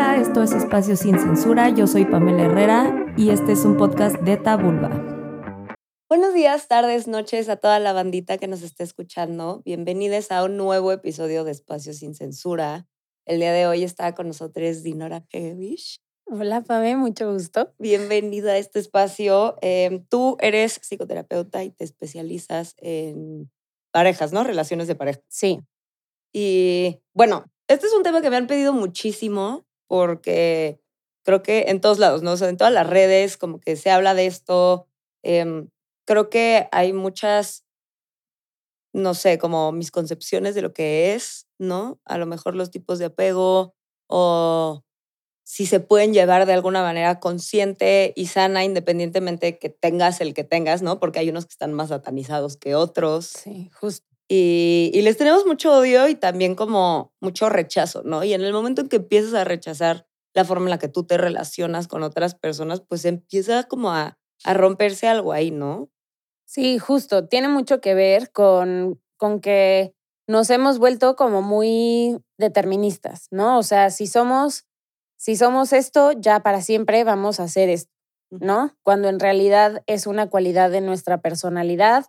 Hola, esto es Espacio Sin Censura, yo soy Pamela Herrera y este es un podcast de Tabulba. Buenos días, tardes, noches a toda la bandita que nos está escuchando. Bienvenidos a un nuevo episodio de Espacio Sin Censura. El día de hoy está con nosotros Dinora Kevich. Hola, Pame, mucho gusto. Bienvenida a este espacio. Em, tú eres psicoterapeuta y te especializas en parejas, ¿no? Relaciones de pareja. Sí. Y bueno, este es un tema que me han pedido muchísimo porque creo que en todos lados, ¿no? O sea, en todas las redes como que se habla de esto. Em, creo que hay muchas, no sé, como mis concepciones de lo que es, ¿no? A lo mejor los tipos de apego o si se pueden llevar de alguna manera consciente y sana independientemente que tengas el que tengas, ¿no? Porque hay unos que están más satanizados que otros. Sí, justo. Y, les tenemos mucho odio y también como mucho rechazo, ¿no? Y en el momento en que empiezas a rechazar la forma en la que tú te relacionas con otras personas, pues empieza como a, a romperse algo ahí, ¿no? Sí, justo. Tiene mucho que ver con, con que nos hemos vuelto como muy deterministas, ¿no? O sea, si somos, si somos esto, ya para siempre vamos a hacer esto, ¿no? Cuando en realidad es una cualidad de nuestra personalidad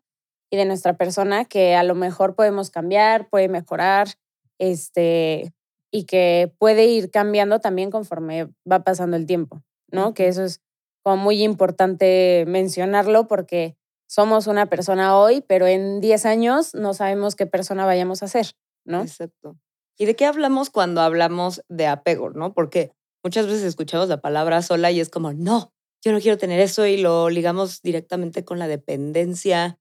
y de nuestra persona que a lo mejor podemos cambiar, puede mejorar, este, y que puede ir cambiando también conforme va pasando el tiempo, ¿no? Que eso es como muy importante mencionarlo porque somos una persona hoy, pero en 10 años no sabemos qué persona vayamos a ser, ¿no? Exacto. ¿Y de qué hablamos cuando hablamos de apego, no? Porque muchas veces escuchamos la palabra sola y es como, no, yo no quiero tener eso y lo ligamos directamente con la dependencia,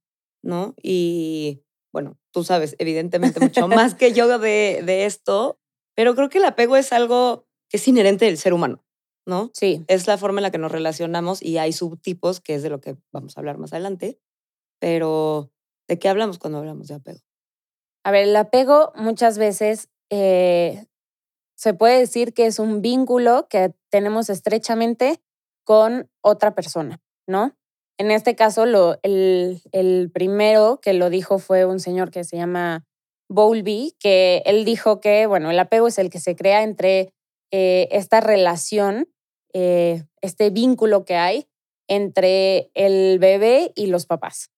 ¿no? Y bueno, tú sabes evidentemente mucho más que yo de, de esto, pero creo que el apego es algo que es inherente del ser humano, ¿no? Sí. Es la forma en la que nos relacionamos y hay subtipos, que es de lo que vamos a hablar más adelante, pero ¿de qué hablamos cuando hablamos de apego? A ver, el apego muchas veces eh, se puede decir que es un vínculo que tenemos estrechamente con otra persona, ¿no? En este caso, lo, el, el, primero que lo dijo fue un señor que se llama Bowlby, que él dijo que, bueno, el apego es el que se crea entre eh, esta relación, eh, este vínculo que hay entre el bebé y los papás,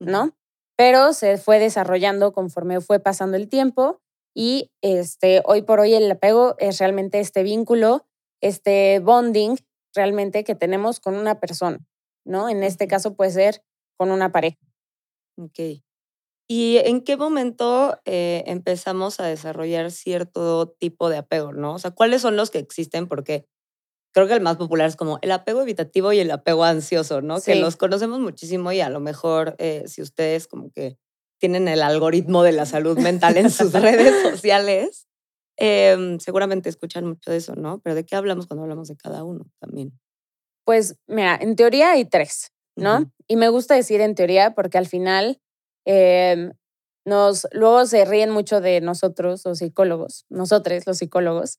¿no? Pero se fue desarrollando conforme fue pasando el tiempo y este, hoy por hoy el apego es realmente este vínculo, este bonding realmente que tenemos con una persona. ¿No? En este caso puede ser con una pareja. Ok. ¿Y en qué momento eh, empezamos a desarrollar cierto tipo de apego, no? O sea, ¿cuáles son los que existen? Porque creo que el más popular es como el apego evitativo y el apego ansioso, ¿no? Que los conocemos muchísimo y a lo mejor eh, si ustedes como que tienen el algoritmo de la salud mental en sus redes sociales, em, seguramente escuchan mucho de eso, ¿no? Pero ¿de qué hablamos cuando hablamos de cada uno también? Pues mira, en teoría hay tres, ¿no? Y me gusta decir en teoría porque al final em, nos, luego se ríen mucho de nosotros, los psicólogos, nosotros, los psicólogos,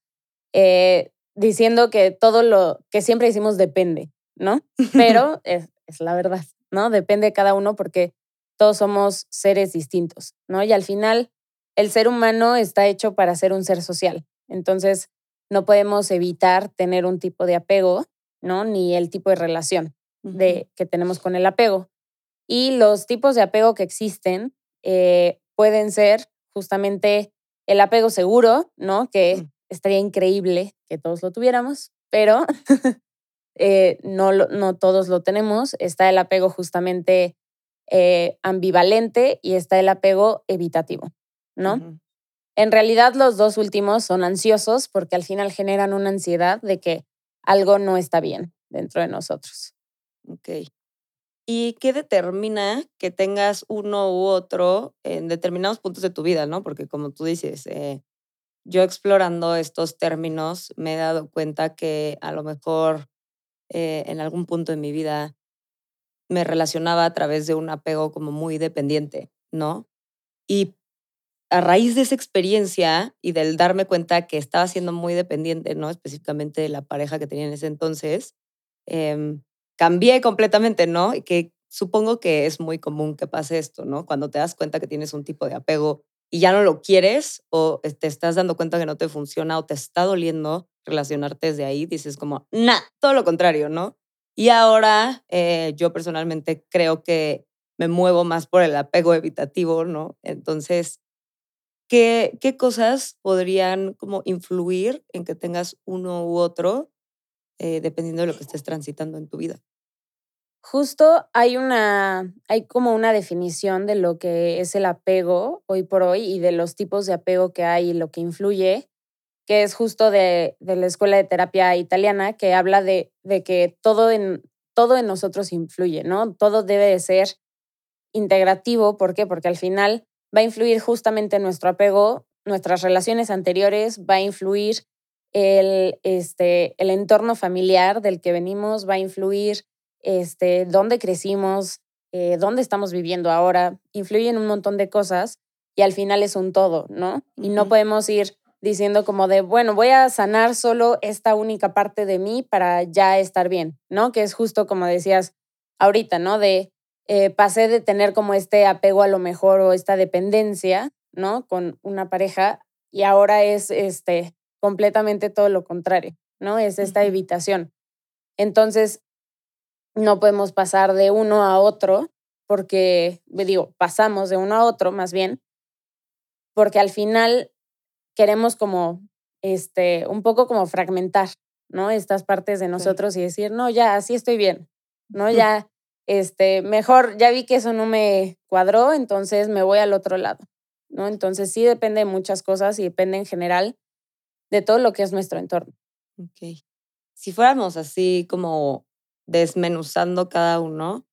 eh, diciendo que todo lo que siempre decimos depende, ¿no? Pero es, es la verdad, ¿no? Depende de cada uno porque todos somos seres distintos, ¿no? Y al final el ser humano está hecho para ser un ser social. Entonces, no podemos evitar tener un tipo de apego ¿no? Ni el tipo de relación de, que tenemos con el apego. Y los tipos de apego que existen eh, pueden ser justamente el apego seguro, ¿no? Que mm. estaría increíble que todos lo tuviéramos, pero eh, no, no todos lo tenemos. Está el apego justamente eh, ambivalente y está el apego evitativo, ¿no? En realidad los dos últimos son ansiosos porque al final generan una ansiedad de que algo no está bien dentro de nosotros. Ok. ¿Y qué determina que tengas uno u otro en determinados puntos de tu vida, no? Porque como tú dices, eh, yo explorando estos términos me he dado cuenta que a lo mejor eh, en algún punto de mi vida me relacionaba a través de un apego como muy dependiente, ¿no? Y a raíz de esa experiencia y del darme cuenta que estaba siendo muy dependiente, ¿no? Específicamente de la pareja que tenía en ese entonces, em, cambié completamente, ¿no? Y que supongo que es muy común que pase esto, ¿no? Cuando te das cuenta que tienes un tipo de apego y ya no lo quieres o te estás dando cuenta que no te funciona o te está doliendo relacionarte desde ahí, dices como, nah, todo lo contrario, ¿no? Y ahora eh, yo personalmente creo que me muevo más por el apego evitativo, ¿no? Entonces, ¿qué, qué cosas podrían como influir en que tengas uno u otro eh, dependiendo de lo que estés transitando en tu vida? Justo hay una, hay como una definición de lo que es el apego hoy por hoy y de los tipos de apego que hay y lo que influye, que es justo de, de la Escuela de Terapia Italiana, que habla de, de que todo en, todo en nosotros influye, ¿no? Todo debe de ser integrativo. ¿Por qué? Porque al final va a influir justamente nuestro apego, nuestras relaciones anteriores, va a influir el, este, el entorno familiar del que venimos, va a influir este, dónde crecimos, eh, dónde estamos viviendo ahora, influyen un montón de cosas y al final es un todo, ¿no? Y no podemos ir diciendo como de, bueno, voy a sanar solo esta única parte de mí para ya estar bien, ¿no? Que es justo como decías ahorita, ¿no? De eh, pasé de tener como este apego a lo mejor o esta dependencia, ¿no? Con una pareja y ahora es este completamente todo lo contrario, ¿no? Es esta evitación. Entonces, no podemos pasar de uno a otro, porque, digo, pasamos de uno a otro más bien, porque al final queremos como, este, un poco como fragmentar, ¿no? Estas partes de nosotros y decir, no, ya, así estoy bien, ¿no? Ya, este, mejor, ya vi que eso no me cuadró, entonces me voy al otro lado, ¿no? Entonces sí depende de muchas cosas y depende en general de todo lo que es nuestro entorno. Ok. Si fuéramos así como desmenuzando cada uno.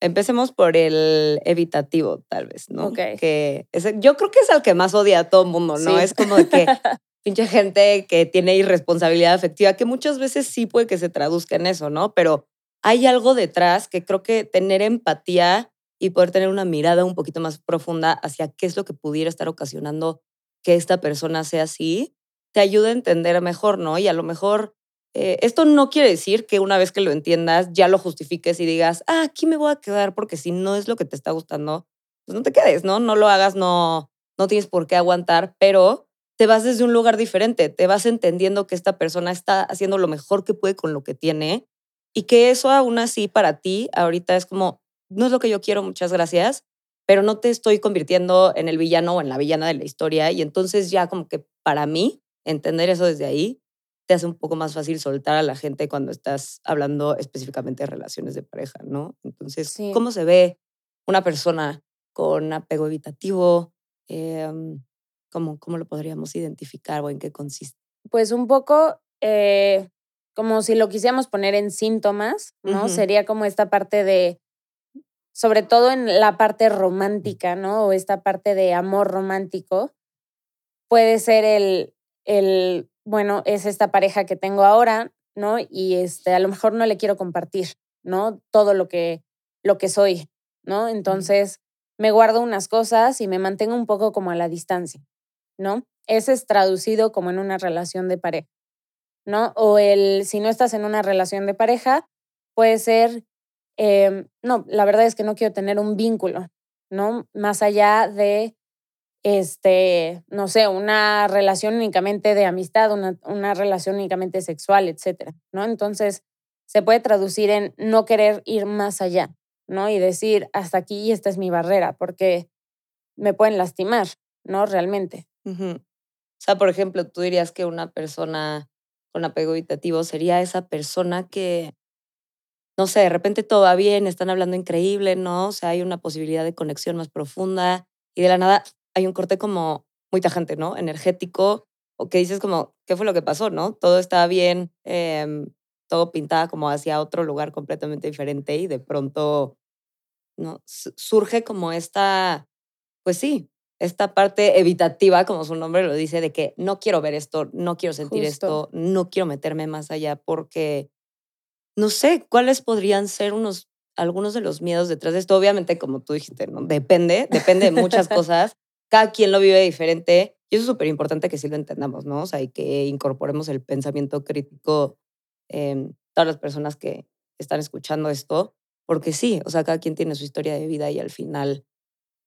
Empecemos por el evitativo, tal vez, ¿no? Ok. Que yo creo que es el que más odia a todo el mundo, ¿no? Es como de que pinche gente que tiene irresponsabilidad afectiva, que muchas veces sí puede que se traduzca en eso, ¿no? Pero hay algo detrás que creo que tener empatía y poder tener una mirada un poquito más profunda hacia qué es lo que pudiera estar ocasionando que esta persona sea así, te ayuda a entender mejor, ¿no? Y a lo mejor eh, esto no quiere decir que una vez que lo entiendas ya lo justifiques y digas, ah, aquí me voy a quedar porque si no es lo que te está gustando, pues no te quedes, ¿no? No lo hagas, no, no tienes por qué aguantar, pero te vas desde un lugar diferente, te vas entendiendo que esta persona está haciendo lo mejor que puede con lo que tiene y que eso aún así para ti ahorita es como, no es lo que yo quiero, muchas gracias, pero no te estoy convirtiendo en el villano o en la villana de la historia y entonces ya como que para mí entender eso desde ahí te hace un poco más fácil soltar a la gente cuando estás hablando específicamente de relaciones de pareja, ¿no? Entonces, ¿cómo se ve una persona con apego evitativo? Em, ¿cómo, ¿Cómo lo podríamos identificar o en qué consiste? Pues un poco eh, como si lo quisiéramos poner en síntomas, ¿no? Sería como esta parte de, sobre todo en la parte romántica, ¿no? O esta parte de amor romántico, puede ser el, el bueno, es esta pareja que tengo ahora, ¿no? Y este, a lo mejor no le quiero compartir, ¿no? Todo lo que, lo que soy, ¿no? Entonces, me guardo unas cosas y me mantengo un poco como a la distancia, ¿no? Ese es traducido como en una relación de pareja, ¿no? O el, si no estás en una relación de pareja, puede ser, em, no, la verdad es que no quiero tener un vínculo, ¿no? Más allá de este, no sé, una relación únicamente de amistad, una, una relación únicamente sexual, etcétera, ¿no? Entonces, se puede traducir en no querer ir más allá, ¿no? Y decir, hasta aquí y esta es mi barrera, porque me pueden lastimar, ¿no? Realmente. O sea, por ejemplo, tú dirías que una persona con apego evitativo sería esa persona que, no sé, de repente todo va bien, están hablando increíble, ¿no? O sea, hay una posibilidad de conexión más profunda y de la nada hay un corte como muy tajante, ¿no? Energético, o que dices como, ¿qué fue lo que pasó, no? Todo estaba bien, em, todo pintaba como hacia otro lugar completamente diferente y de pronto, ¿no? Surge como esta, pues sí, esta parte evitativa, como su nombre lo dice, de que no quiero ver esto, no quiero sentir esto, no quiero meterme más allá porque no sé cuáles podrían ser unos algunos de los miedos detrás de esto. Obviamente, como tú dijiste, ¿no? Depende, depende de muchas cosas, cada quien lo vive diferente y eso es súper importante que sí lo entendamos, ¿no? O sea, y que incorporemos el pensamiento crítico en todas las personas que están escuchando esto, porque sí, o sea, cada quien tiene su historia de vida y al final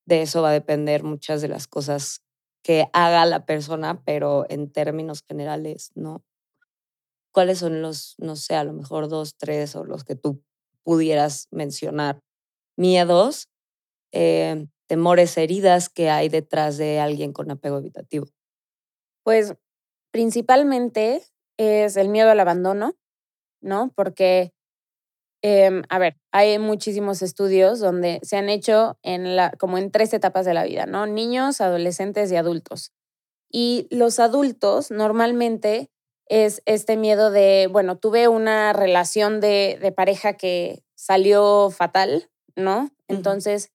de eso va a depender muchas de las cosas que haga la persona, pero en términos generales, ¿no? ¿Cuáles son los, no sé, a lo mejor dos, tres o los que tú pudieras mencionar? Miedos, eh, temores, heridas que hay detrás de alguien con apego evitativo. Pues principalmente es el miedo al abandono, ¿no? Porque, em, a ver, hay muchísimos estudios donde se han hecho en la, como en tres etapas de la vida, ¿no? Niños, adolescentes y adultos. Y los adultos normalmente es este miedo de, bueno, tuve una relación de, de pareja que salió fatal, ¿no? Entonces,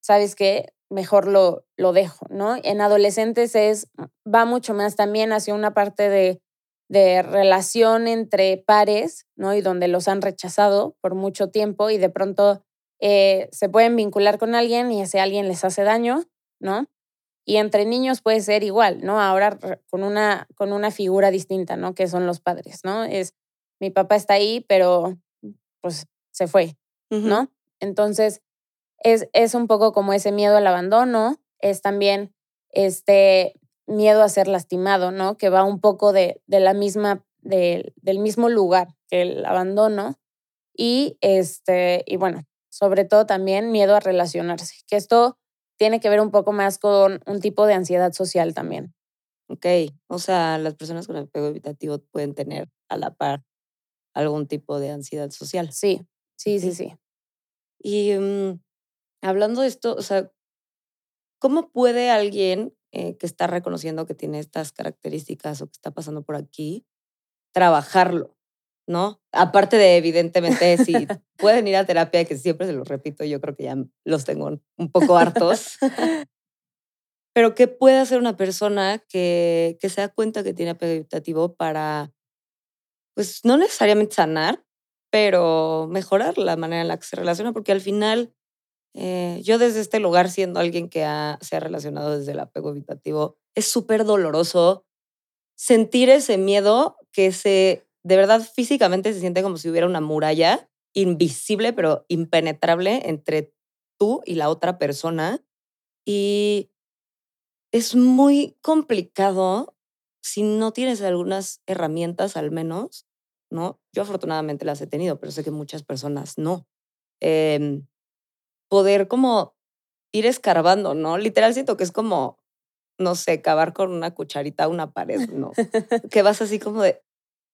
¿sabes qué? Mejor lo, lo dejo, ¿no? En adolescentes es, va mucho más también hacia una parte de de relación entre pares, ¿no? Y donde los han rechazado por mucho tiempo y de pronto eh, se pueden vincular con alguien y ese alguien les hace daño, ¿no? Y entre niños puede ser igual, ¿no? Ahora con una, con una figura distinta, ¿no? Que son los padres, ¿no? Es, mi papá está ahí, pero pues se fue, ¿no? Entonces, es, es un poco como ese miedo al abandono, es también este, miedo a ser lastimado, ¿no? Que va un poco de, de la misma, del mismo lugar que el abandono. Y, este, y bueno, sobre todo también miedo a relacionarse, que esto tiene que ver un poco más con un tipo de ansiedad social también. Ok, o sea, las personas con apego evitativo pueden tener a la par algún tipo de ansiedad social. Sí, sí, sí, sí. Y mm, hablando de esto, o sea, ¿cómo puede alguien eh, que está reconociendo que tiene estas características o que está pasando por aquí, trabajarlo, ¿no? Aparte de, evidentemente, si pueden ir a terapia, que siempre se los repito, yo creo que ya los tengo un poco hartos. Pero, ¿qué puede hacer una persona que, que se da cuenta que tiene apego evitativo para, pues, no necesariamente sanar, pero mejorar la manera en la que se relaciona? Porque al final eh, yo desde este lugar, siendo alguien que se ha relacionado desde el apego evitativo, es súper doloroso sentir ese miedo que se, de verdad, físicamente se siente como si hubiera una muralla invisible, pero impenetrable entre tú y la otra persona. Y es muy complicado si no tienes algunas herramientas al menos, ¿no? Yo afortunadamente las he tenido, pero sé que muchas personas no. Eh, poder como ir escarbando, ¿no? Literal siento que es como, no sé, cavar con una cucharita una pared, ¿no? que vas así como de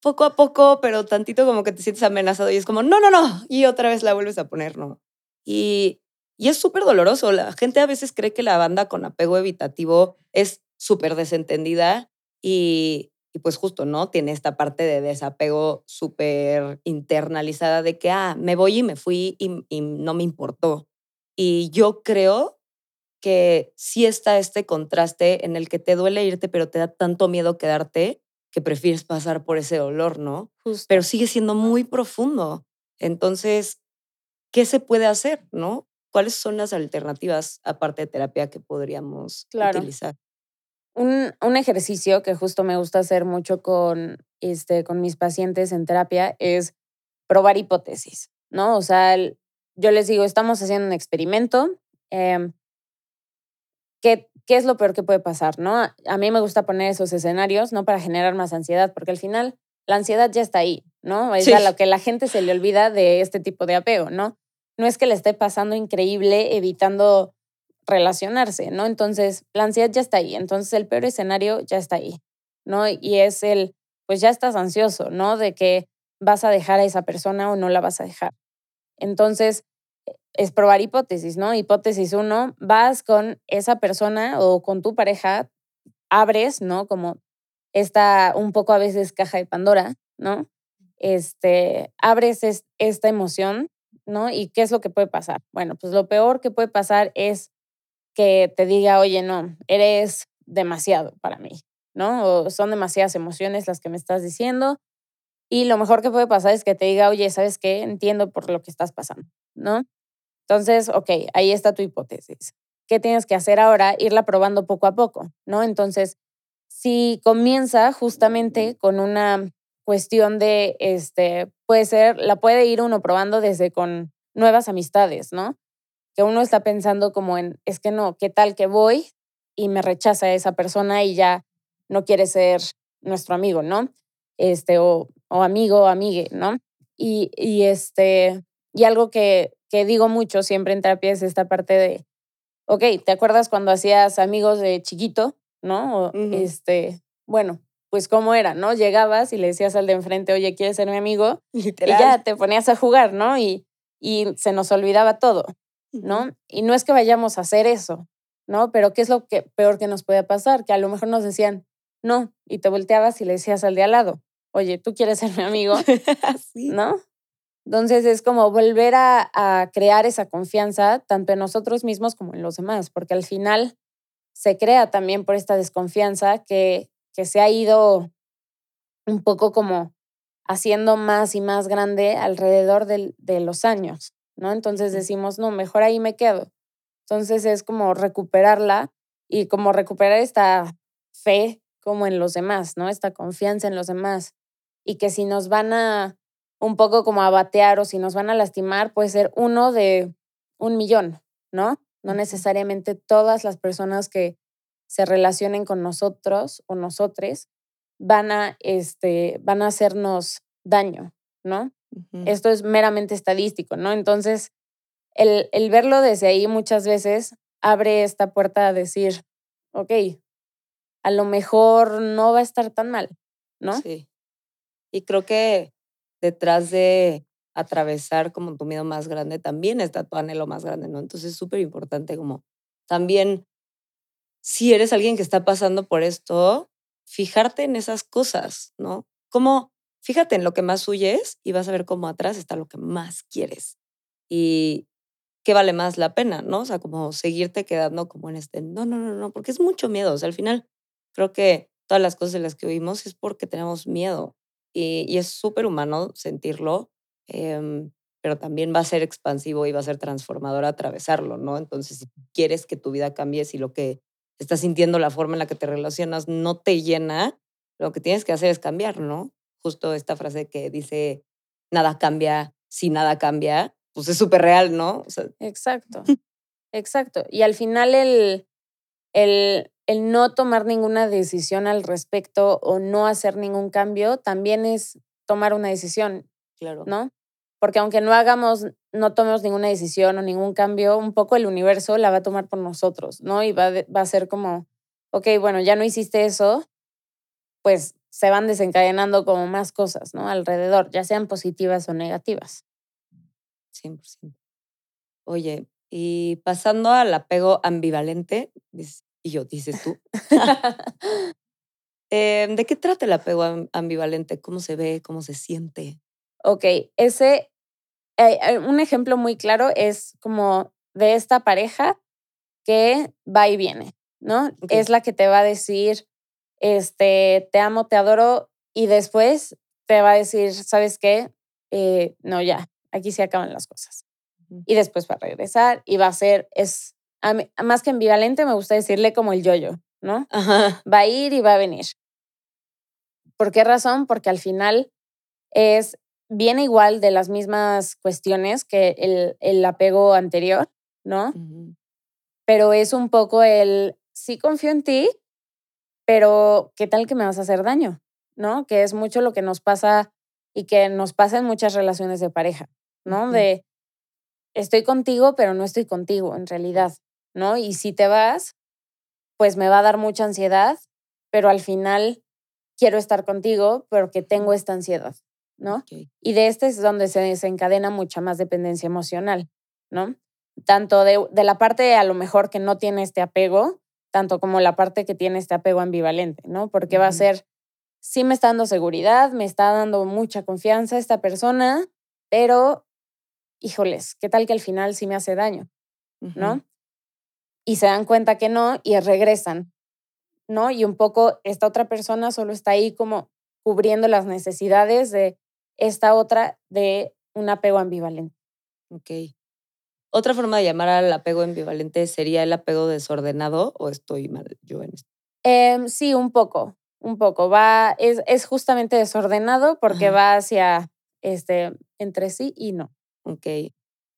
poco a poco, pero tantito como que te sientes amenazado y es como, no, no, no, y otra vez la vuelves a poner, ¿no? Y, y es súper doloroso. La gente a veces cree que la banda con apego evitativo es súper desentendida y, y pues justo, ¿no? Tiene esta parte de desapego súper internalizada de que, ah, me voy y me fui y, y no me importó. Y yo creo que sí está este contraste en el que te duele irte, pero te da tanto miedo quedarte que prefieres pasar por ese dolor, ¿no? Pero sigue siendo muy profundo. Entonces, ¿qué se puede hacer, no? ¿Cuáles son las alternativas, aparte de terapia, que podríamos utilizar? Un, un, ejercicio que justo me gusta hacer mucho con, este, con mis pacientes en terapia es probar hipótesis, ¿no? O sea, el, yo les digo, estamos haciendo un experimento. Em, ¿qué, ¿Qué es lo peor que puede pasar? ¿no? A mí me gusta poner esos escenarios, no para generar más ansiedad, porque al final la ansiedad ya está ahí, ¿no? Es a lo que la gente se le olvida de este tipo de apego, ¿no? No es que le esté pasando increíble evitando relacionarse, ¿no? Entonces, la ansiedad ya está ahí, entonces el peor escenario ya está ahí, ¿no? Y es el, pues ya estás ansioso, ¿no? De que vas a dejar a esa persona o no la vas a dejar. Entonces, es probar hipótesis, ¿no? Hipótesis uno, vas con esa persona o con tu pareja, abres, ¿no? Como esta un poco a veces caja de Pandora, ¿no? Este, abres esta emoción, ¿no? ¿Y qué es lo que puede pasar? Bueno, pues lo peor que puede pasar es que te diga, oye, no, eres demasiado para mí, ¿no? O son demasiadas emociones las que me estás diciendo, y lo mejor que puede pasar es que te diga, oye, ¿sabes qué? Entiendo por lo que estás pasando, ¿no? Entonces, ok, ahí está tu hipótesis. ¿Qué tienes que hacer ahora? Irla probando poco a poco, ¿no? Entonces, si comienza justamente con una cuestión de, este, puede ser, la puede ir uno probando desde con nuevas amistades, ¿no? que uno está pensando como en, es que no, ¿qué tal que voy y me rechaza esa persona y ya no quiere ser nuestro amigo, ¿no? Este, o, o amigo o amigue, ¿no? Y, y, este, y algo que, que digo mucho siempre en terapia es esta parte de, ok, ¿te acuerdas cuando hacías amigos de chiquito, no? O, Este, bueno, pues cómo era, ¿no? Llegabas y le decías al de enfrente, oye, ¿quieres ser mi amigo? Y ya te ponías a jugar, ¿no? Y, y se nos olvidaba todo, ¿no? Y no es que vayamos a hacer eso, ¿no? Pero ¿qué es lo que peor que nos puede pasar? Que a lo mejor nos decían, no, y te volteabas y le decías al de al lado, oye, ¿tú quieres ser mi amigo? ¿No? Entonces es como volver a, a, crear esa confianza tanto en nosotros mismos como en los demás, porque al final se crea también por esta desconfianza que, que se ha ido un poco como haciendo más y más grande alrededor de, de los años, ¿no? Entonces decimos, no, mejor ahí me quedo. Entonces es como recuperarla y como recuperar esta fe como en los demás, ¿no? Esta confianza en los demás. Y que si nos van a un poco como a batear o si nos van a lastimar, puede ser uno de un millón, ¿no? No necesariamente todas las personas que se relacionen con nosotros o nosotres van a, este, van a hacernos daño, ¿no? Esto es meramente estadístico, ¿no? Entonces, el, el verlo desde ahí muchas veces abre esta puerta a decir, ok, a lo mejor no va a estar tan mal, ¿no? Sí. Y creo que detrás de atravesar como tu miedo más grande también está tu anhelo más grande, ¿no? Entonces es súper importante como también, si eres alguien que está pasando por esto, fijarte en esas cosas, ¿no? Como, fíjate en lo que más huyes y vas a ver cómo atrás está lo que más quieres. Y qué vale más la pena, ¿no? O sea, como seguirte quedando como en este, no, no, no, no, porque es mucho miedo. O sea, al final Creo que todas las cosas de las que oímos es porque tenemos miedo y, y es súper humano sentirlo, eh, pero también va a ser expansivo y va a ser transformador atravesarlo, ¿no? Entonces, si quieres que tu vida cambie, si lo que estás sintiendo, la forma en la que te relacionas no te llena, lo que tienes que hacer es cambiar, ¿no? Justo esta frase que dice, nada cambia si nada cambia, pues es súper real, ¿no? O sea, exacto, exacto. Y al final el, el, el no tomar ninguna decisión al respecto o no hacer ningún cambio también es tomar una decisión, claro. ¿no? Porque aunque no hagamos, no tomemos ninguna decisión o ningún cambio, un poco el universo la va a tomar por nosotros, ¿no? Y va, va a ser como, ok, bueno, ya no hiciste eso, pues se van desencadenando como más cosas, ¿no? Alrededor, ya sean positivas o negativas. 100%. Oye, y pasando al apego ambivalente, y yo, dices tú. Em, ¿De qué trata el apego ambivalente? ¿Cómo se ve? ¿Cómo se siente? Ok, ese, eh, un ejemplo muy claro es como de esta pareja que va y viene, ¿no? Es la que te va a decir, este, te amo, te adoro, y después te va a decir, ¿sabes qué? Eh, no, ya, aquí se acaban las cosas. Y después va a regresar y va a ser, es más que ambivalente, me gusta decirle como el yo-yo, ¿no? Va a ir y va a venir. ¿Por qué razón? Porque al final es bien igual de las mismas cuestiones que el, el apego anterior, ¿no? Pero es un poco el, sí confío en ti, pero ¿qué tal que me vas a hacer daño? ¿No? Que es mucho lo que nos pasa y que nos pasa en muchas relaciones de pareja, ¿no? De, estoy contigo, pero no estoy contigo en realidad. ¿No? Y si te vas, pues me va a dar mucha ansiedad, pero al final quiero estar contigo porque tengo esta ansiedad, ¿no? Y de este es donde se desencadena mucha más dependencia emocional, ¿no? Tanto de, de, la parte a lo mejor que no tiene este apego, tanto como la parte que tiene este apego ambivalente, ¿no? Porque va a ser, sí me está dando seguridad, me está dando mucha confianza esta persona, pero, híjoles, ¿qué tal que al final sí me hace daño? ¿No? Y se dan cuenta que no y regresan, ¿no? Y un poco esta otra persona solo está ahí como cubriendo las necesidades de esta otra de un apego ambivalente. Ok. Otra forma de llamar al apego ambivalente sería el apego desordenado o estoy mal yo en esto. Eh, sí, un poco, un poco. Va, es, es justamente desordenado porque va hacia este entre sí y no. Ok.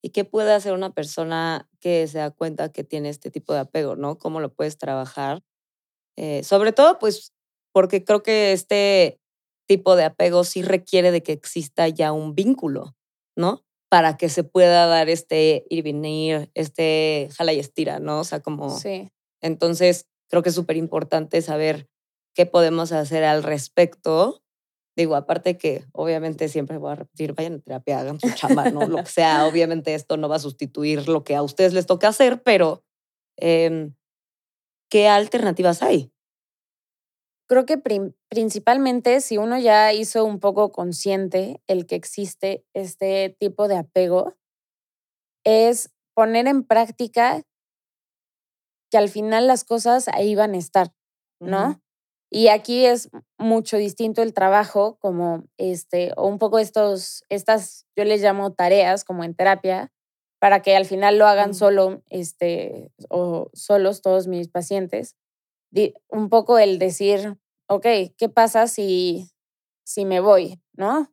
¿Y qué puede hacer una persona que se da cuenta que tiene este tipo de apego, ¿no? ¿Cómo lo puedes trabajar? Eh, sobre todo, pues, porque creo que este tipo de apego sí requiere de que exista ya un vínculo, ¿no? Para que se pueda dar este ir y venir, este jala y estira, ¿no? O sea, como... Sí. Entonces, creo que es súper importante saber qué podemos hacer al respecto. Digo, aparte que obviamente siempre voy a repetir, vayan a terapia, hagan su chamba, ¿no? Lo que sea, obviamente esto no va a sustituir lo que a ustedes les toca hacer, pero em, ¿qué alternativas hay? Creo que principalmente si uno ya hizo un poco consciente el que existe este tipo de apego, es poner en práctica que al final las cosas ahí van a estar, ¿no? Y aquí es mucho distinto el trabajo, como este, o un poco estos, estas, yo les llamo tareas, como en terapia, para que al final lo hagan solo, este, o solos todos mis pacientes. un poco el decir, ok, ¿qué pasa si, si me voy? ¿No?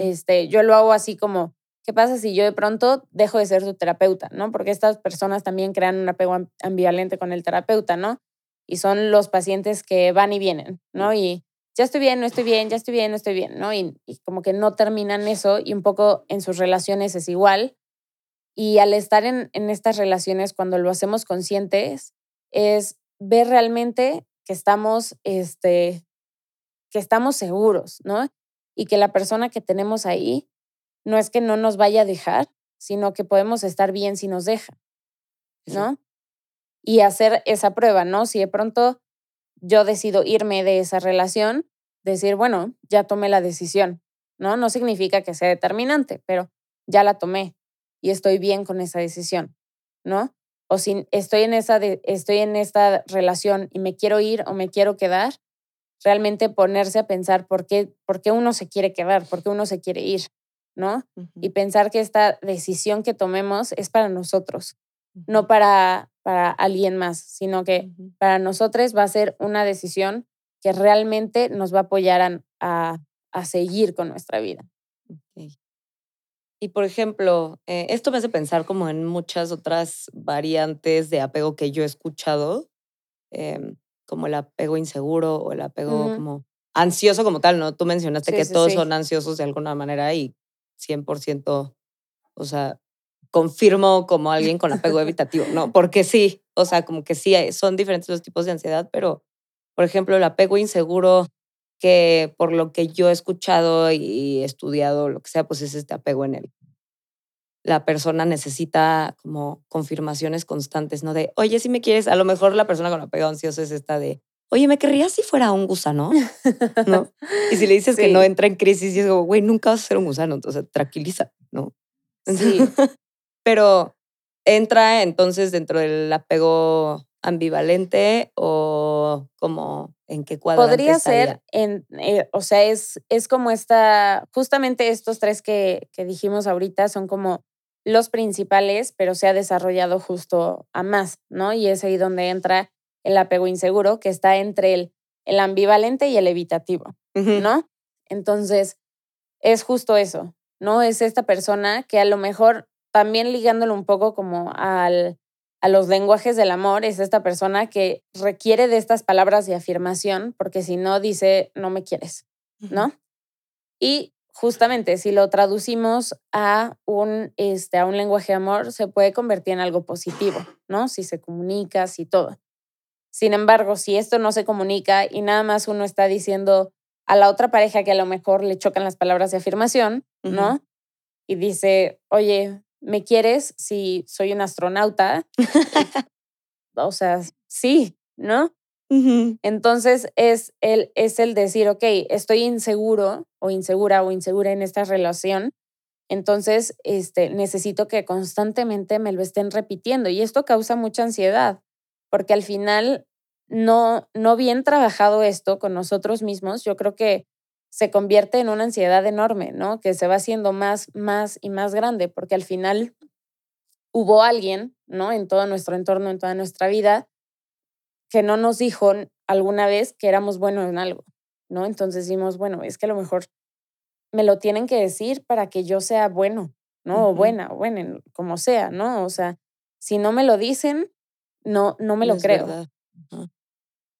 este, yo lo hago así como, ¿qué pasa si yo de pronto dejo de ser su terapeuta? ¿No? Porque estas personas también crean un apego ambivalente con el terapeuta, ¿no? Y son los pacientes que van y vienen, ¿no? Y ya estoy bien, no estoy bien, ya estoy bien, no estoy bien, ¿no? Y, y como que no terminan eso y un poco en sus relaciones es igual. Y al estar en, en estas relaciones, cuando lo hacemos conscientes, es ver realmente que estamos, este, que estamos seguros, ¿no? Y que la persona que tenemos ahí no es que no nos vaya a dejar, sino que podemos estar bien si nos deja, ¿no? Y hacer esa prueba, ¿no? Si de pronto yo decido irme de esa relación, decir, bueno, ya tomé la decisión, ¿no? No significa que sea determinante, pero ya la tomé y estoy bien con esa decisión, ¿no? O si estoy en, esa estoy en esta relación y me quiero ir o me quiero quedar, realmente ponerse a pensar por qué, por qué uno se quiere quedar, por qué uno se quiere ir, ¿no? Y pensar que esta decisión que tomemos es para nosotros, no para, para alguien más, sino que para nosotros va a ser una decisión que realmente nos va a apoyar a, a, seguir con nuestra vida. Y por ejemplo, eh, esto me hace pensar como en muchas otras variantes de apego que yo he escuchado, em, como el apego inseguro o el apego como ansioso como tal, ¿no? Tú mencionaste que todos son ansiosos de alguna manera y 100%, o sea, confirmo como alguien con apego evitativo, ¿no? Porque sí, o sea, como que sí, son diferentes los tipos de ansiedad, pero, por ejemplo, el apego inseguro que por lo que yo he escuchado y estudiado, lo que sea, pues es este apego en él. La persona necesita como confirmaciones constantes, ¿no? De, oye, si me quieres, a lo mejor la persona con apego ansioso es esta de, oye, ¿me querrías si fuera un gusano? ¿No? Y si le dices que no entra en crisis y es como, güey, nunca vas a ser un gusano, entonces tranquiliza, ¿no? Sí. Pero entra entonces dentro del apego ambivalente o como en qué cuadrante Podría ser, en, eh, o sea, es, es como esta, justamente estos tres que, que dijimos ahorita son como los principales, pero se ha desarrollado justo a más, ¿no? Y es ahí donde entra el apego inseguro, que está entre el, el ambivalente y el evitativo, ¿no? Entonces, es justo eso, ¿no? Es esta persona que a lo mejor también ligándolo un poco como al, a los lenguajes del amor es esta persona que requiere de estas palabras de afirmación, porque si no dice, no me quieres, ¿no? Y justamente si lo traducimos a un, este, a un lenguaje de amor, se puede convertir en algo positivo, ¿no? Si se comunica, si todo. Sin embargo, si esto no se comunica y nada más uno está diciendo a la otra pareja que a lo mejor le chocan las palabras de afirmación, ¿no? Y dice, oye, ¿me quieres si soy un astronauta? o sea, sí, ¿no? Entonces es el, es el decir, ok, estoy inseguro o insegura o insegura en esta relación, entonces este, necesito que constantemente me lo estén repitiendo y esto causa mucha ansiedad, porque al final no, no bien trabajado esto con nosotros mismos, yo creo que se convierte en una ansiedad enorme, ¿no? Que se va haciendo más, más y más grande, porque al final hubo alguien, ¿no? En todo nuestro entorno, en toda nuestra vida, que no nos dijo alguna vez que éramos buenos en algo, ¿no? Entonces decimos, bueno, es que a lo mejor me lo tienen que decir para que yo sea bueno, ¿no? O buena, o buena, como sea, ¿no? O sea, si no me lo dicen, no, no me lo creo.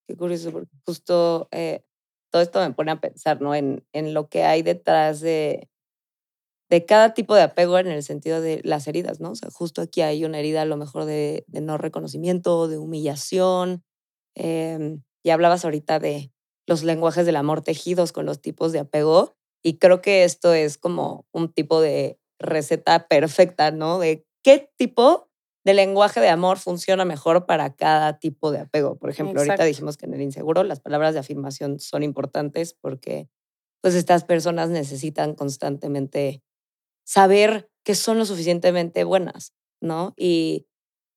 Qué curioso, porque justo eh, todo esto me pone a pensar, ¿no? En, en lo que hay detrás de, de cada tipo de apego en el sentido de las heridas, ¿no? O sea, justo aquí hay una herida a lo mejor de, no reconocimiento, de humillación. Eh, y hablabas ahorita de los lenguajes del amor tejidos con los tipos de apego. Y creo que esto es como un tipo de receta perfecta, ¿no? De qué tipo de lenguaje de amor funciona mejor para cada tipo de apego. Por ejemplo, ahorita dijimos que en el inseguro las palabras de afirmación son importantes porque pues estas personas necesitan constantemente saber que son lo suficientemente buenas, ¿no? Y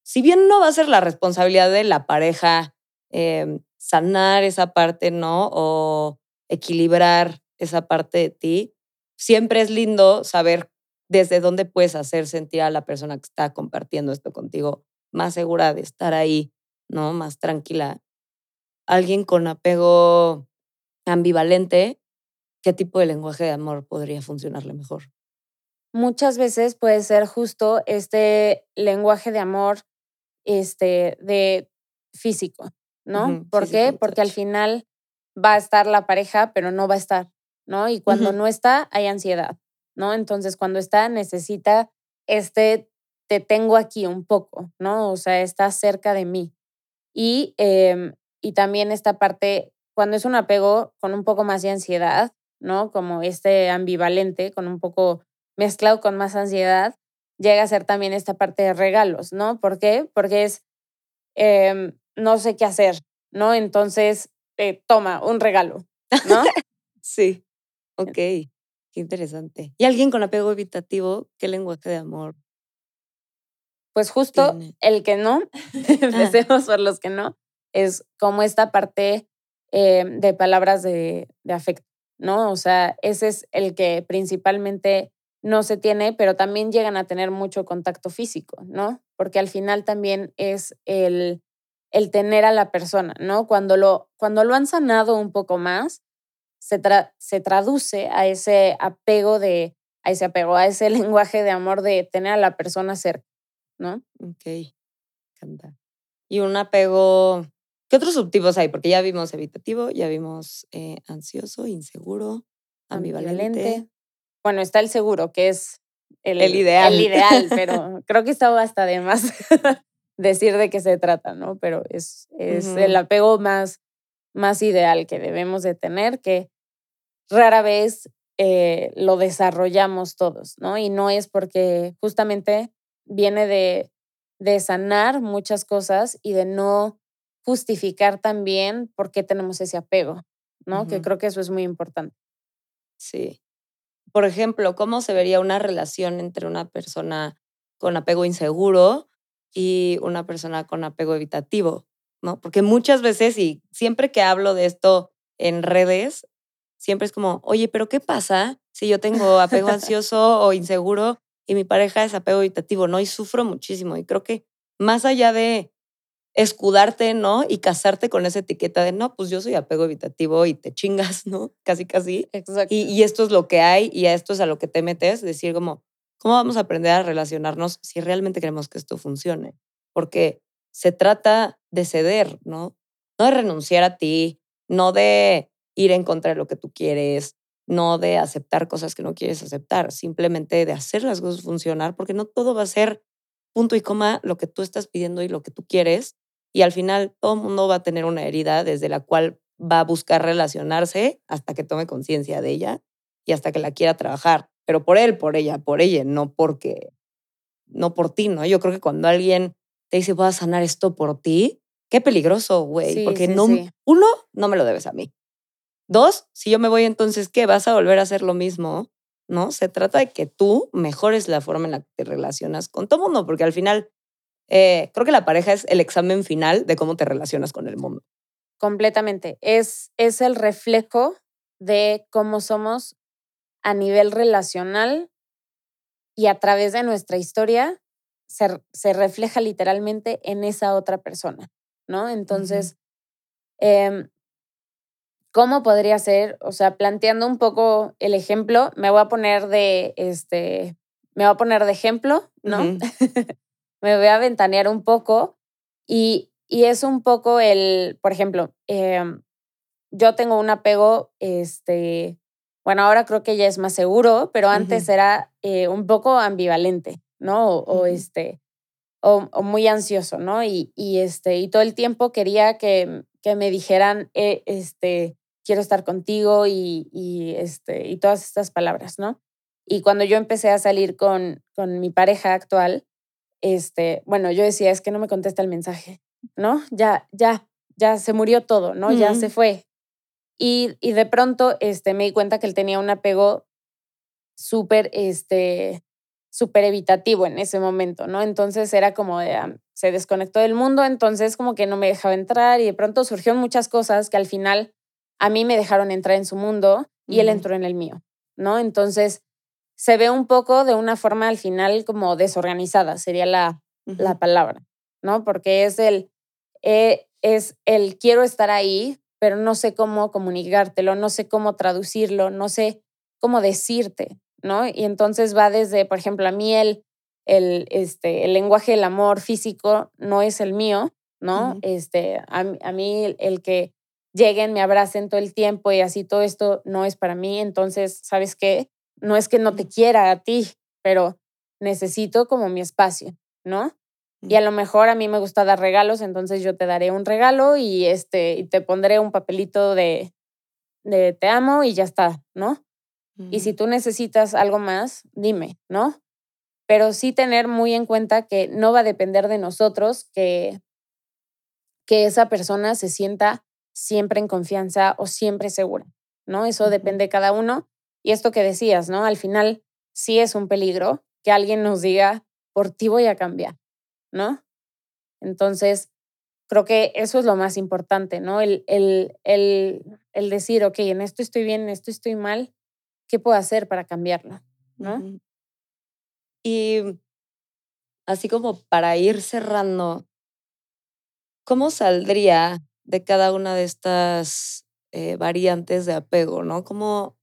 si bien no va a ser la responsabilidad de la pareja em, sanar esa parte, ¿no? O equilibrar esa parte de ti, siempre es lindo saber desde dónde puedes hacer sentir a la persona que está compartiendo esto contigo más segura de estar ahí, ¿no? Más tranquila. Alguien con apego ambivalente, ¿qué tipo de lenguaje de amor podría funcionarle mejor? muchas veces puede ser justo este lenguaje de amor este, de físico, ¿no? ¿Por qué? Porque al final va a estar la pareja, pero no va a estar, ¿no? Y cuando no está, hay ansiedad, ¿no? Entonces, cuando está, necesita este, te tengo aquí un poco, ¿no? O sea, está cerca de mí. Y, em, y también esta parte, cuando es un apego con un poco más de ansiedad, ¿no? Como este ambivalente, con un poco mezclado con más ansiedad, llega a ser también esta parte de regalos, ¿no? ¿Por qué? Porque es, em, no sé qué hacer, ¿no? Entonces, eh, toma un regalo, ¿no? sí, ok, qué interesante. ¿Y alguien con apego evitativo, qué lenguaje de amor? Pues justo el que no, empecemos por los que no, es como esta parte em, de palabras de, de afecto, ¿no? O sea, ese es el que principalmente no se tiene, pero también llegan a tener mucho contacto físico, ¿no? Porque al final también es el, el tener a la persona, ¿no? Cuando lo, cuando lo han sanado un poco más, se, se traduce a ese apego de, a ese apego, a ese lenguaje de amor de tener a la persona cerca, ¿no? Ok, encanta. Y un apego, ¿qué otros subtipos hay? Porque ya vimos evitativo, ya vimos eh, ansioso, inseguro, ambivalente bueno, está el seguro, que es el, ideal. El ideal, pero creo que está hasta de más decir de qué se trata, ¿no? Pero es, es el apego más, más ideal que debemos de tener, que rara vez eh, lo desarrollamos todos, ¿no? Y no es porque justamente viene de, de sanar muchas cosas y de no justificar también por qué tenemos ese apego, ¿no? Que creo que eso es muy importante. Sí por ejemplo, cómo se vería una relación entre una persona con apego inseguro y una persona con apego evitativo, ¿no? Porque muchas veces, y siempre que hablo de esto en redes, siempre es como, oye, pero ¿qué pasa si yo tengo apego ansioso o inseguro y mi pareja es apego evitativo, ¿no? Y sufro muchísimo. Y creo que más allá de escudarte, ¿no? Y casarte con esa etiqueta de, no, pues yo soy apego evitativo y te chingas, ¿no? Casi, casi. Exacto. Y, esto es lo que hay y a esto es a lo que te metes, decir como, ¿cómo vamos a aprender a relacionarnos si realmente queremos que esto funcione? Porque se trata de ceder, ¿no? No de renunciar a ti, no de ir en contra de lo que tú quieres, no de aceptar cosas que no quieres aceptar, simplemente de hacer las cosas funcionar, porque no todo va a ser punto y coma lo que tú estás pidiendo y lo que tú quieres, y al final todo el mundo va a tener una herida desde la cual va a buscar relacionarse hasta que tome conciencia de ella y hasta que la quiera trabajar, pero por él, por ella, por ella, no porque, no por ti, ¿no? Yo creo que cuando alguien te dice, voy a sanar esto por ti, qué peligroso, güey, porque no, uno, no me lo debes a mí. Dos, si yo me voy entonces, ¿qué? ¿Vas a volver a hacer lo mismo? ¿No? Se trata de que tú mejores la forma en la que te relacionas con todo mundo, porque al final eh, creo que la pareja es el examen final de cómo te relacionas con el mundo. Completamente. Es, es el reflejo de cómo somos a nivel relacional y a través de nuestra historia se, se refleja literalmente en esa otra persona, ¿no? Entonces, em, ¿cómo podría ser? O sea, planteando un poco el ejemplo, me voy a poner de, este, me voy a poner de ejemplo, ¿no? me voy a ventanear un poco y, y, es un poco el, por ejemplo, em, yo tengo un apego, este, bueno, ahora creo que ya es más seguro, pero antes era eh, un poco ambivalente, ¿no? O, este, o, muy ansioso, ¿no? Y, y, este, y todo el tiempo quería que, que me dijeran, eh, este, quiero estar contigo y, y, este, y todas estas palabras, ¿no? Y cuando yo empecé a salir con, con mi pareja actual, este, bueno, yo decía, es que no me contesta el mensaje, ¿no? Ya, ya, ya se murió todo, ¿no? Ya se fue. Y, y, de pronto este, me di cuenta que él tenía un apego súper, este, súper evitativo en ese momento, ¿no? Entonces era como de, se desconectó del mundo, entonces como que no me dejaba entrar y de pronto surgieron muchas cosas que al final a mí me dejaron entrar en su mundo y él entró en el mío, ¿no? Entonces se ve un poco de una forma al final como desorganizada, sería la, la palabra, ¿no? Porque es el, eh, es el quiero estar ahí, pero no sé cómo comunicártelo, no sé cómo traducirlo, no sé cómo decirte, ¿no? Y entonces va desde, por ejemplo, a mí el, el, este, el lenguaje del amor físico no es el mío, ¿no? este, a, a, mí el que lleguen, me abracen todo el tiempo y así todo esto no es para mí, entonces, ¿sabes qué? No es que no te quiera a ti, pero necesito como mi espacio, ¿no? Y a lo mejor a mí me gusta dar regalos, entonces yo te daré un regalo y, este, y te pondré un papelito de, de te amo y ya está, ¿no? Y si tú necesitas algo más, dime, ¿no? Pero sí tener muy en cuenta que no va a depender de nosotros que, que esa persona se sienta siempre en confianza o siempre segura, ¿no? Eso depende de cada uno. Y esto que decías, ¿no? Al final sí es un peligro que alguien nos diga, por ti voy a cambiar, ¿no? Entonces, creo que eso es lo más importante, ¿no? El, el, el, el decir, ok, en esto estoy bien, en esto estoy mal, ¿qué puedo hacer para cambiarlo? ¿No? Y así como para ir cerrando, ¿cómo saldría de cada una de estas eh, variantes de apego, ¿no? ¿Cómo,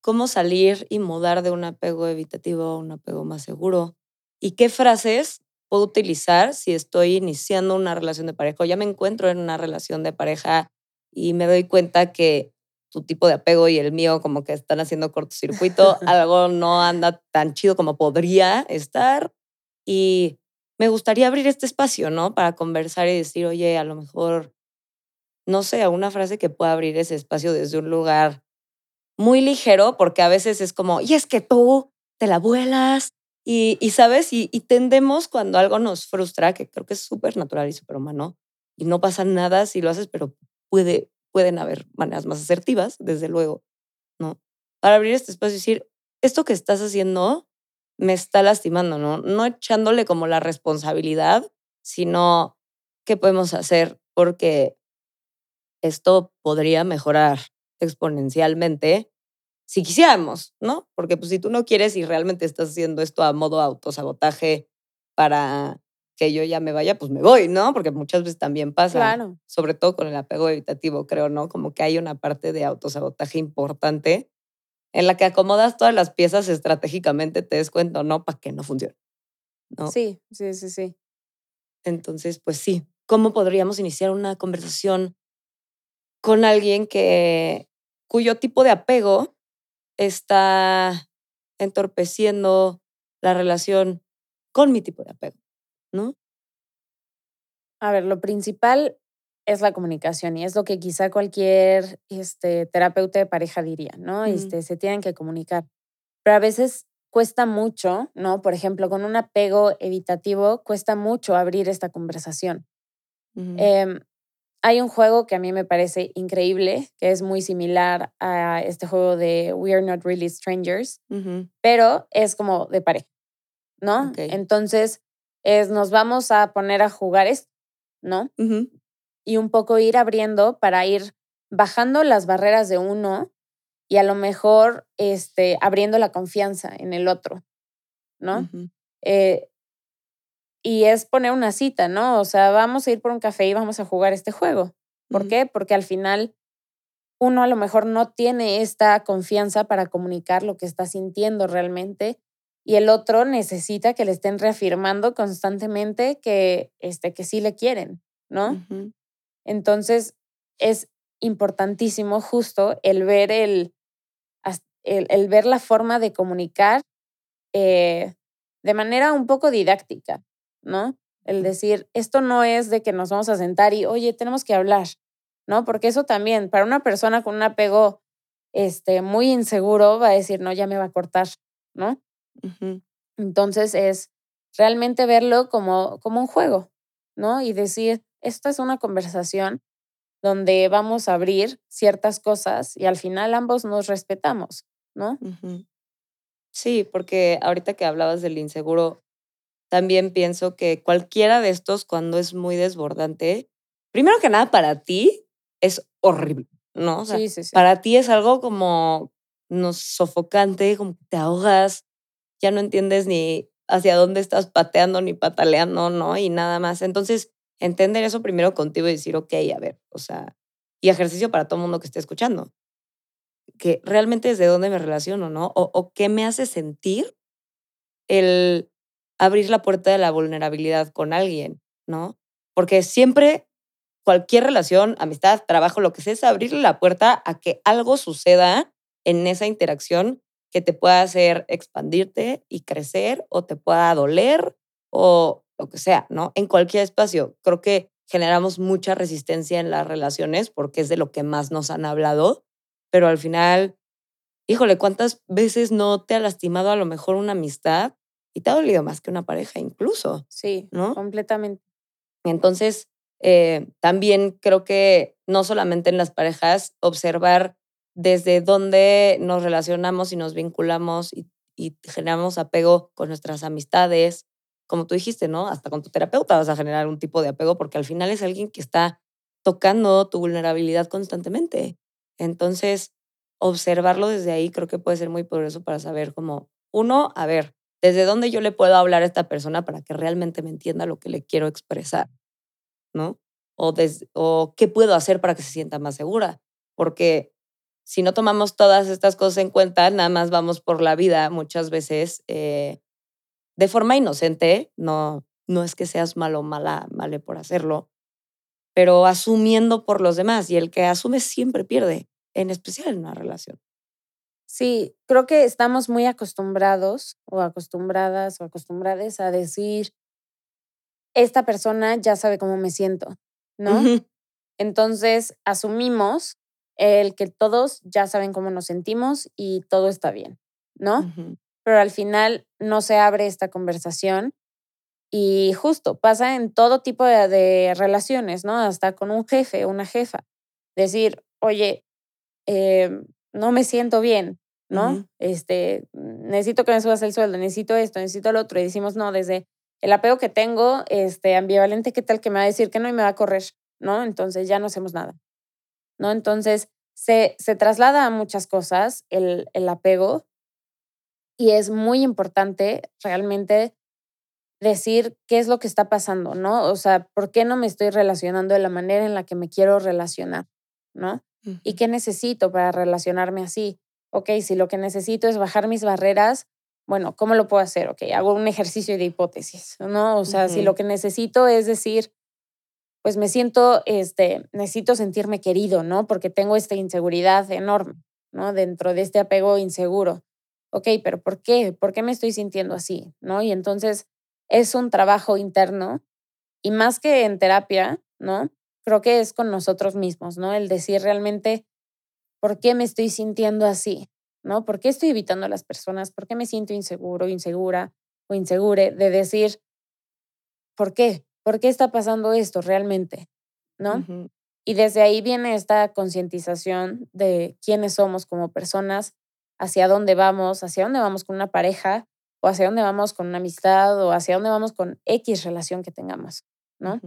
¿Cómo salir y mudar de un apego evitativo a un apego más seguro? ¿Y qué frases puedo utilizar si estoy iniciando una relación de pareja o ya me encuentro en una relación de pareja y me doy cuenta que tu tipo de apego y el mío como que están haciendo cortocircuito, algo no anda tan chido como podría estar. Y me gustaría abrir este espacio, ¿no? Para conversar y decir, oye, a lo mejor, no sé, una frase que pueda abrir ese espacio desde un lugar muy ligero, porque a veces es como, y es que tú te la vuelas. Y, y sabes, y, y tendemos cuando algo nos frustra, que creo que es súper natural y súper humano, y no pasa nada si lo haces, pero puede, pueden haber maneras más asertivas, desde luego, ¿no? Para abrir este espacio y decir, esto que estás haciendo me está lastimando, ¿no? No echándole como la responsabilidad, sino qué podemos hacer porque esto podría mejorar exponencialmente si quisiéramos, ¿no? Porque pues si tú no quieres y realmente estás haciendo esto a modo autosabotaje para que yo ya me vaya, pues me voy, ¿no? Porque muchas veces también pasa, claro. sobre todo con el apego evitativo, creo, ¿no? Como que hay una parte de autosabotaje importante en la que acomodas todas las piezas estratégicamente, te des cuenta, ¿no? Para que no funcione. ¿no? Sí, sí, sí, sí. Entonces, pues sí, ¿cómo podríamos iniciar una conversación con alguien que, cuyo tipo de apego está entorpeciendo la relación con mi tipo de apego? ¿No? A ver, lo principal es la comunicación y es lo que quizá cualquier este, terapeuta de pareja diría, ¿no? Este, se tienen que comunicar. Pero a veces cuesta mucho, ¿no? Por ejemplo, con un apego evitativo, cuesta mucho abrir esta conversación. Em, hay un juego que a mí me parece increíble, que es muy similar a este juego de We Are Not Really Strangers, pero es como de pareja, ¿no? Entonces, es nos vamos a poner a jugar esto, ¿no? Y un poco ir abriendo para ir bajando las barreras de uno y a lo mejor este, abriendo la confianza en el otro, ¿no? Eh, y es poner una cita, ¿no? O sea, vamos a ir por un café y vamos a jugar este juego. ¿Por qué? Porque al final uno a lo mejor no tiene esta confianza para comunicar lo que está sintiendo realmente y el otro necesita que le estén reafirmando constantemente que, este, que sí le quieren, ¿no? Entonces, es importantísimo justo el ver el, el, ver la forma de comunicar eh, de manera un poco didáctica, ¿no? El decir, esto no es de que nos vamos a sentar y, oye, tenemos que hablar, ¿no? Porque eso también, para una persona con un apego este, muy inseguro, va a decir, no, ya me va a cortar, ¿no? Entonces es realmente verlo como, como un juego, ¿no? Y decir, esta es una conversación donde vamos a abrir ciertas cosas y al final ambos nos respetamos, ¿no? Sí, porque ahorita que hablabas del inseguro, también pienso que cualquiera de estos, cuando es muy desbordante, primero que nada para ti es horrible, ¿no? sí, sí, sí. Para ti es algo como no, sofocante, como que te ahogas, ya no entiendes ni hacia dónde estás pateando ni pataleando, ¿no? Y nada más. Entonces, entender eso primero contigo y decir, ok, a ver, o sea, y ejercicio para todo el mundo que esté escuchando. Que realmente desde dónde me relaciono, ¿no? O, qué me hace sentir el abrir la puerta de la vulnerabilidad con alguien, ¿no? Porque siempre, cualquier relación, amistad, trabajo, lo que sea, es abrirle la puerta a que algo suceda en esa interacción que te pueda hacer expandirte y crecer o te pueda doler o lo que sea, ¿no? En cualquier espacio. Creo que generamos mucha resistencia en las relaciones porque es de lo que más nos han hablado, pero al final, híjole, ¿cuántas veces no te ha lastimado a lo mejor una amistad y te ha dolido más que una pareja incluso? Sí, ¿no? Completamente. Entonces, eh, también creo que no solamente en las parejas, observar desde dónde nos relacionamos y nos vinculamos y, generamos apego con nuestras amistades, como tú dijiste, ¿no? Hasta con tu terapeuta vas a generar un tipo de apego porque al final es alguien que está tocando tu vulnerabilidad constantemente. Entonces, observarlo desde ahí creo que puede ser muy poderoso para saber cómo, uno, a ver, desde dónde yo le puedo hablar a esta persona para que realmente me entienda lo que le quiero expresar, ¿no? O, o qué puedo hacer para que se sienta más segura. Porque si no tomamos todas estas cosas en cuenta, nada más vamos por la vida muchas veces eh, de forma inocente, no, no es que seas malo o mala, male por hacerlo, pero asumiendo por los demás y el que asume siempre pierde, en especial en una relación. Sí, creo que estamos muy acostumbrados o acostumbradas o acostumbradas a decir, esta persona ya sabe cómo me siento, ¿no? Entonces asumimos el que todos ya saben cómo nos sentimos y todo está bien, ¿no? Pero al final no se abre esta conversación y justo pasa en todo tipo de, relaciones, ¿no? Hasta con un jefe, una jefa. Decir, oye, em, no me siento bien, ¿no? Este, necesito que me subas el sueldo, necesito esto, necesito lo otro. Y decimos, no, desde el apego que tengo, este, ambivalente, ¿qué tal que me va a decir que no y me va a correr? ¿No? Entonces ya no hacemos nada. ¿No? Entonces, se, se traslada a muchas cosas el, el apego y es muy importante realmente decir qué es lo que está pasando, ¿no? O sea, ¿por qué no me estoy relacionando de la manera en la que me quiero relacionar, ¿no? ¿Y qué necesito para relacionarme así? Ok, si lo que necesito es bajar mis barreras, bueno, ¿cómo lo puedo hacer? Ok, hago un ejercicio de hipótesis, ¿no? O sea, si lo que necesito es decir, pues me siento, este, necesito sentirme querido, ¿no? Porque tengo esta inseguridad enorme, ¿no? Dentro de este apego inseguro. Ok, pero ¿por qué? ¿Por qué me estoy sintiendo así? ¿No? Y entonces es un trabajo interno y más que en terapia, ¿no? Creo que es con nosotros mismos, ¿no? El decir realmente, ¿por qué me estoy sintiendo así? ¿No? ¿Por qué estoy evitando a las personas? ¿Por qué me siento inseguro, insegura o insegure? De decir, ¿por qué? ¿Por qué está pasando esto realmente? ¿No? Y desde ahí viene esta concientización de quiénes somos como personas, hacia dónde vamos, hacia dónde vamos con una pareja, o hacia dónde vamos con una amistad, o hacia dónde vamos con X relación que tengamos, ¿no?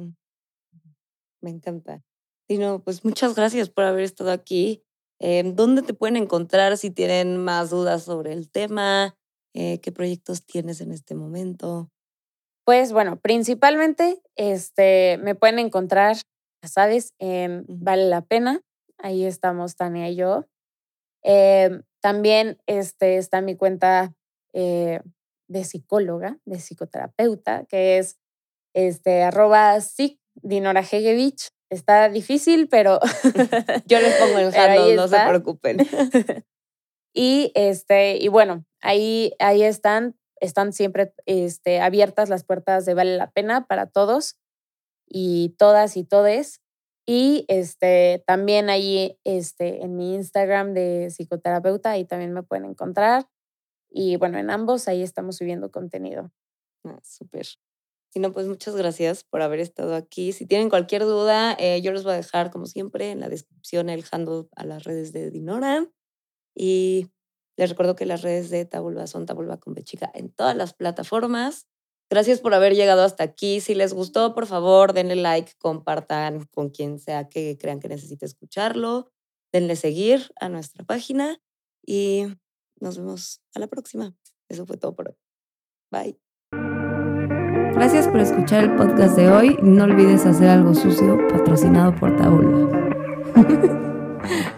Me encanta. Dino, pues muchas gracias por haber estado aquí. Em, ¿Dónde te pueden encontrar si tienen más dudas sobre el tema? Eh, ¿Qué proyectos tienes en este momento? Pues bueno, principalmente este, me pueden encontrar, ya sabes, en Vale la Pena. Ahí estamos Tania y yo. Em, también este, está mi cuenta eh, de psicóloga, de psicoterapeuta, que es este, arroba Dinora Hegevich. Está difícil, pero... Yo les pongo el handle, no se preocupen. y, este, y bueno, ahí, ahí están, están siempre este, abiertas las puertas de Vale la Pena para todos y todas y todes. Y este, también ahí este, en mi Instagram de psicoterapeuta, ahí también me pueden encontrar. Y bueno, en ambos ahí estamos subiendo contenido. Ah, súper. Si no, pues muchas gracias por haber estado aquí. Si tienen cualquier duda, eh, yo les voy a dejar, como siempre, en la descripción el handle a las redes de Dinora. Y les recuerdo que las redes de Tabulba son Tabulba con Bechica en todas las plataformas. Gracias por haber llegado hasta aquí. Si les gustó, por favor, denle like, compartan con quien sea que crean que necesite escucharlo. Denle seguir a nuestra página y nos vemos a la próxima. Eso fue todo por hoy. Bye. Gracias por escuchar el podcast de hoy. No olvides hacer algo sucio patrocinado por Tabula.